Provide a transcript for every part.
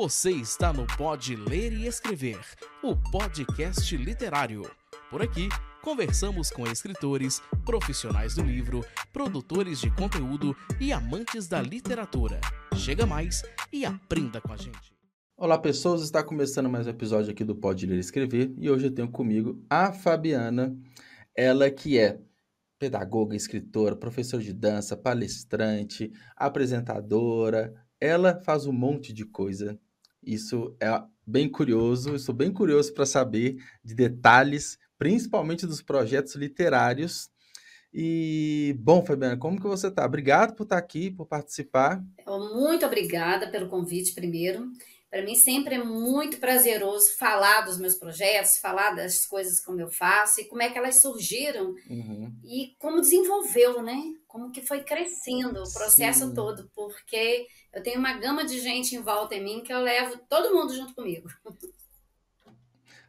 Você está no Pode Ler e Escrever, o podcast literário. Por aqui, conversamos com escritores, profissionais do livro, produtores de conteúdo e amantes da literatura. Chega mais e aprenda com a gente. Olá, pessoas. Está começando mais um episódio aqui do Pode Ler e Escrever e hoje eu tenho comigo a Fabiana, ela que é pedagoga, escritora, professora de dança, palestrante, apresentadora. Ela faz um monte de coisa isso é bem curioso, estou bem curioso para saber de detalhes, principalmente dos projetos literários. E, bom, Fabiana, como que você está? Obrigado por estar aqui, por participar. Muito obrigada pelo convite, primeiro. Para mim sempre é muito prazeroso falar dos meus projetos, falar das coisas como eu faço e como é que elas surgiram uhum. e como desenvolveu, né? Como que foi crescendo o processo Sim. todo, porque eu tenho uma gama de gente em volta em mim que eu levo todo mundo junto comigo.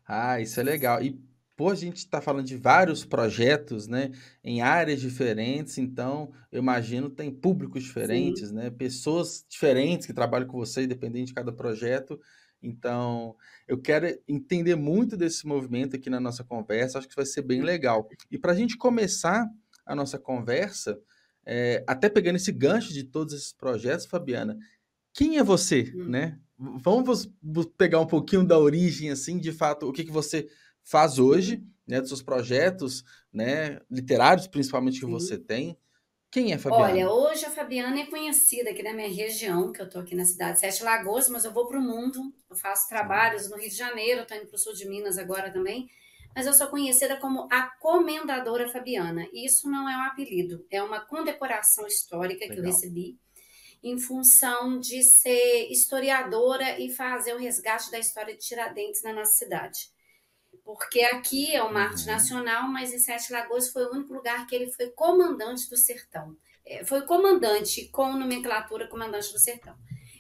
Ah, isso é legal. E por a gente estar tá falando de vários projetos, né, em áreas diferentes, então eu imagino tem públicos diferentes, Sim. né, pessoas diferentes que trabalham com você, independente de cada projeto. Então, eu quero entender muito desse movimento aqui na nossa conversa, acho que vai ser bem legal. E para a gente começar a nossa conversa, é, até pegando esse gancho de todos esses projetos, Fabiana, quem é você, hum. né? Vamos pegar um pouquinho da origem, assim, de fato, o que, que você faz hoje, né, dos seus projetos, né, literários principalmente que Sim. você tem. Quem é a Fabiana? Olha, hoje a Fabiana é conhecida aqui na minha região, que eu estou aqui na cidade de Sete Lagoas, mas eu vou para o mundo, eu faço trabalhos no Rio de Janeiro, estou indo para o sul de Minas agora também, mas eu sou conhecida como a Comendadora Fabiana. E isso não é um apelido, é uma condecoração histórica Legal. que eu recebi em função de ser historiadora e fazer o resgate da história de Tiradentes na nossa cidade porque aqui é uma arte uhum. nacional, mas em Sete Lagoas foi o único lugar que ele foi comandante do sertão. É, foi comandante com nomenclatura comandante do sertão.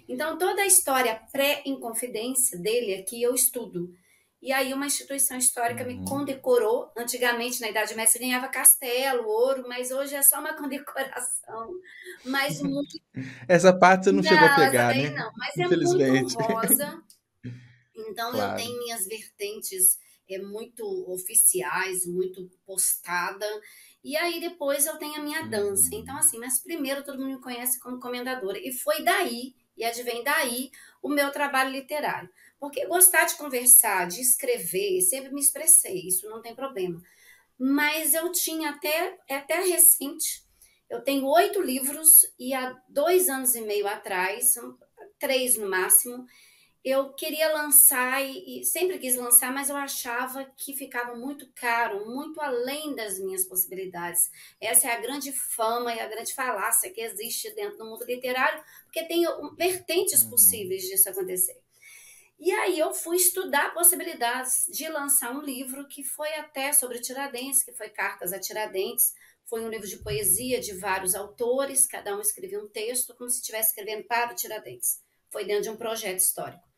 Então, toda a história pré-inconfidência dele aqui eu estudo. E aí uma instituição histórica uhum. me condecorou. Antigamente, na Idade Média, você ganhava castelo, ouro, mas hoje é só uma condecoração. Mas muito... Essa parte você não, não chegou a pegar, né? Não, mas é muito rosa. Então, claro. eu tenho minhas vertentes é, muito oficiais, muito postada. E aí depois eu tenho a minha dança. Então, assim, mas primeiro todo mundo me conhece como comendadora. E foi daí, e advém daí, o meu trabalho literário. Porque gostar de conversar, de escrever, sempre me expressei, isso não tem problema. Mas eu tinha até, é até recente, eu tenho oito livros e há dois anos e meio atrás, três no máximo, eu queria lançar e, e, sempre quis lançar, mas eu achava que ficava muito caro, muito além das minhas possibilidades. Essa é a grande fama e a grande falácia que existe dentro do mundo literário, porque tem vertentes uhum. possíveis disso acontecer. E aí eu fui estudar possibilidades de lançar um livro que foi até sobre Tiradentes, que foi Cartas a Tiradentes, foi um livro de poesia de vários autores, cada um escrevia um texto como se estivesse escrevendo para o Tiradentes. Foi dentro de um projeto histórico.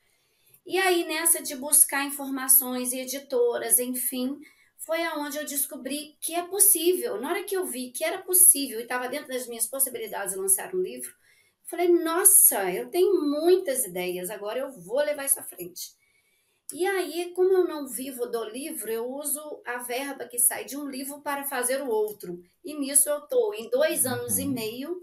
E aí, nessa de buscar informações e editoras, enfim, foi aonde eu descobri que é possível. Na hora que eu vi que era possível e estava dentro das minhas possibilidades de lançar um livro, falei: nossa, eu tenho muitas ideias, agora eu vou levar isso à frente. E aí, como eu não vivo do livro, eu uso a verba que sai de um livro para fazer o outro. E nisso eu estou em dois anos e uhum. meio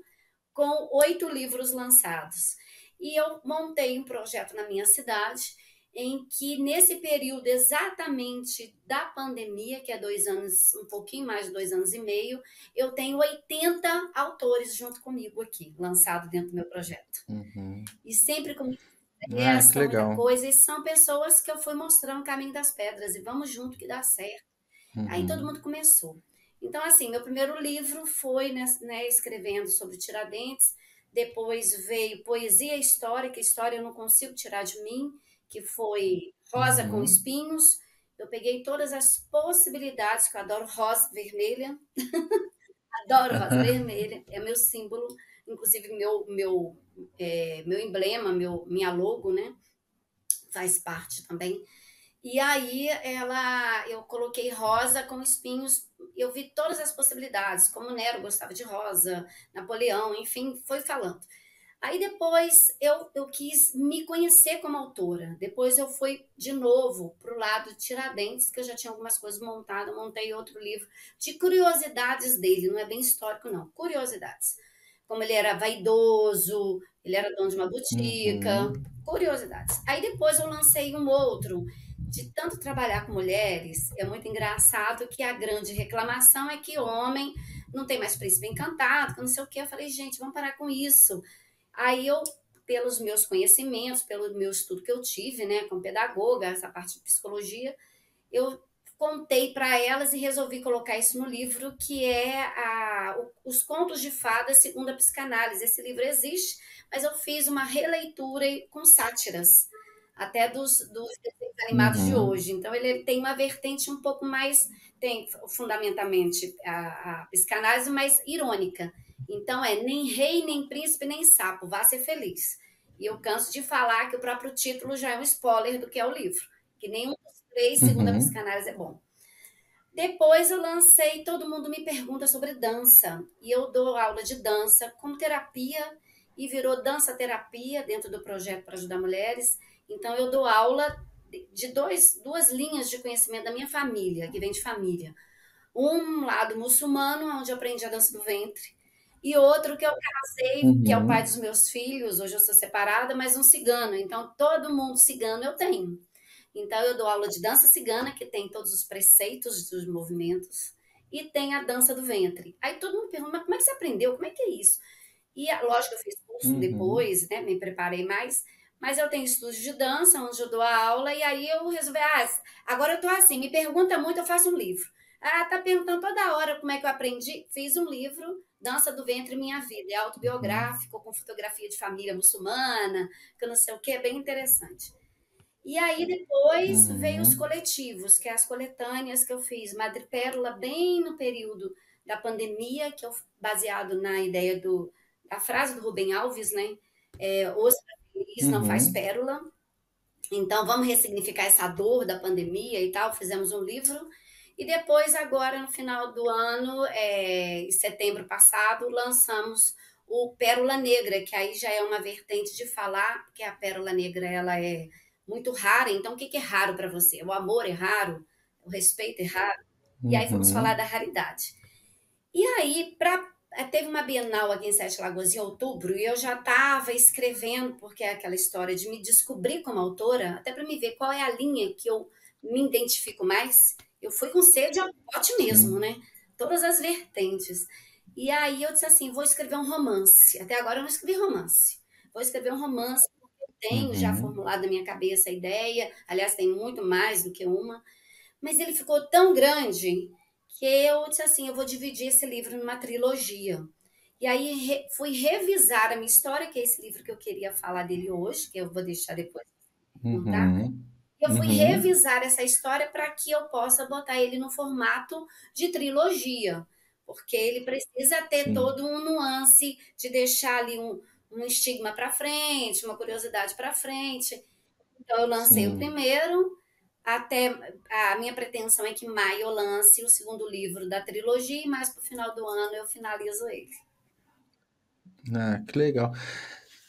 com oito livros lançados. E eu montei um projeto na minha cidade em que nesse período exatamente da pandemia, que é dois anos, um pouquinho mais de dois anos e meio, eu tenho 80 autores junto comigo aqui, lançado dentro do meu projeto. Uhum. E sempre com essa ah, coisa, e são pessoas que eu fui mostrando o caminho das pedras, e vamos junto que dá certo. Uhum. Aí todo mundo começou. Então, assim, meu primeiro livro foi né, né, escrevendo sobre Tiradentes, depois veio Poesia Histórica, História Eu Não Consigo Tirar de Mim, que foi Rosa uhum. com Espinhos. Eu peguei todas as possibilidades, que eu adoro rosa vermelha. adoro rosa vermelha, é meu símbolo, inclusive meu, meu, é, meu emblema, meu, minha logo, né? Faz parte também. E aí ela, eu coloquei rosa com espinhos. Eu vi todas as possibilidades, como Nero gostava de rosa, Napoleão, enfim, foi falando. Aí depois eu, eu quis me conhecer como autora. Depois eu fui de novo para o lado de Tiradentes, que eu já tinha algumas coisas montadas, montei outro livro de curiosidades dele, não é bem histórico, não, curiosidades. Como ele era vaidoso, ele era dono de uma botica, uhum. curiosidades. Aí depois eu lancei um outro, de tanto trabalhar com mulheres, é muito engraçado que a grande reclamação é que homem não tem mais príncipe encantado, que não sei o quê. Eu falei, gente, vamos parar com isso Aí eu, pelos meus conhecimentos, pelo meu estudo que eu tive, né, como pedagoga, essa parte de psicologia, eu contei para elas e resolvi colocar isso no livro, que é a, Os Contos de Fadas segundo a Psicanálise. Esse livro existe, mas eu fiz uma releitura com sátiras, até dos, dos animados uhum. de hoje. Então, ele tem uma vertente um pouco mais, tem fundamentalmente a, a psicanálise, mais irônica. Então é nem rei, nem príncipe, nem sapo, vá ser feliz. E eu canso de falar que o próprio título já é um spoiler do que é o livro, que nenhum dos três, segundo uhum. a psicanálise, é bom. Depois eu lancei Todo Mundo Me Pergunta sobre Dança, e eu dou aula de dança como terapia, e virou dança terapia dentro do projeto para ajudar mulheres. Então eu dou aula de dois, duas linhas de conhecimento da minha família, que vem de família. Um lado muçulmano, onde eu aprendi a dança do ventre, e outro que eu casei, uhum. que é o pai dos meus filhos, hoje eu sou separada, mas um cigano. Então, todo mundo cigano eu tenho. Então, eu dou aula de dança cigana, que tem todos os preceitos dos movimentos, e tem a dança do ventre. Aí todo mundo pergunta, mas como é que você aprendeu? Como é que é isso? E, lógico, eu fiz curso uhum. depois, né? Me preparei mais. Mas eu tenho estúdio de dança, onde eu dou a aula, e aí eu resolvi, ah, agora eu tô assim, me pergunta muito, eu faço um livro. Ah, tá perguntando toda hora como é que eu aprendi. Fiz um livro Dança do Ventre Minha Vida. É autobiográfico, com fotografia de família muçulmana, que eu não sei o que, é bem interessante. E aí depois uhum. veio os coletivos, que é as coletâneas que eu fiz. Madre Pérola, bem no período da pandemia, que eu baseado na ideia do a frase do Rubem Alves, né? É, Os feliz uhum. não faz uhum. pérola. Então vamos ressignificar essa dor da pandemia e tal. Fizemos um livro e depois, agora, no final do ano, é, em setembro passado, lançamos o Pérola Negra, que aí já é uma vertente de falar, porque a Pérola Negra ela é muito rara. Então, o que é raro para você? O amor é raro, o respeito é raro. E aí vamos uhum. falar da raridade. E aí, pra, é, teve uma Bienal aqui em Sete Lagoas em outubro, e eu já estava escrevendo, porque é aquela história de me descobrir como autora, até para me ver qual é a linha que eu me identifico mais. Eu fui com sede ao pote mesmo, né? Todas as vertentes. E aí eu disse assim, vou escrever um romance. Até agora eu não escrevi romance. Vou escrever um romance porque eu tenho uhum. já formulado na minha cabeça a ideia. Aliás, tem muito mais do que uma. Mas ele ficou tão grande que eu disse assim, eu vou dividir esse livro numa trilogia. E aí re, fui revisar a minha história, que é esse livro que eu queria falar dele hoje, que eu vou deixar depois. Uhum. Tá? eu fui uhum. revisar essa história para que eu possa botar ele no formato de trilogia, porque ele precisa ter Sim. todo um nuance de deixar ali um, um estigma para frente, uma curiosidade para frente. Então eu lancei Sim. o primeiro, até a minha pretensão é que maio lance o segundo livro da trilogia e mais para o final do ano eu finalizo ele. Ah, que legal.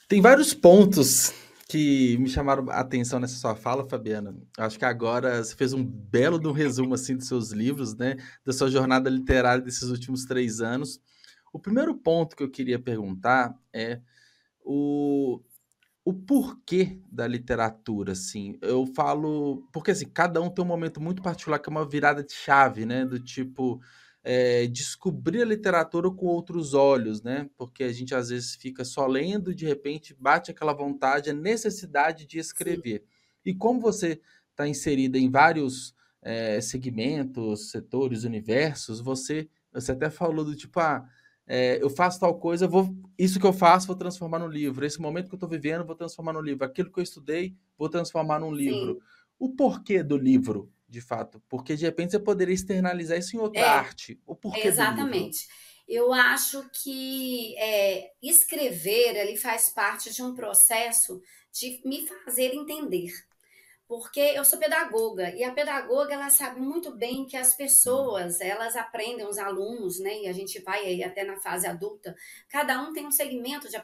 Tem vários pontos que me chamaram a atenção nessa sua fala, Fabiana. Acho que agora você fez um belo resumo assim dos seus livros, né? Da sua jornada literária desses últimos três anos. O primeiro ponto que eu queria perguntar é o, o porquê da literatura, assim. Eu falo porque assim cada um tem um momento muito particular que é uma virada de chave, né? Do tipo é, descobrir a literatura com outros olhos, né? Porque a gente às vezes fica só lendo, de repente bate aquela vontade, a necessidade de escrever. Sim. E como você está inserida em vários é, segmentos, setores, universos, você, você até falou do tipo, ah, é, eu faço tal coisa, vou, isso que eu faço vou transformar no livro. Esse momento que eu estou vivendo, vou transformar no livro. Aquilo que eu estudei, vou transformar num livro. Sim. O porquê do livro? de fato. Porque de repente você poderia externalizar isso em outra é, arte. O porquê Exatamente. Eu acho que é, escrever ali faz parte de um processo de me fazer entender. Porque eu sou pedagoga e a pedagoga ela sabe muito bem que as pessoas elas aprendem, os alunos, né? E a gente vai aí até na fase adulta, cada um tem um segmento de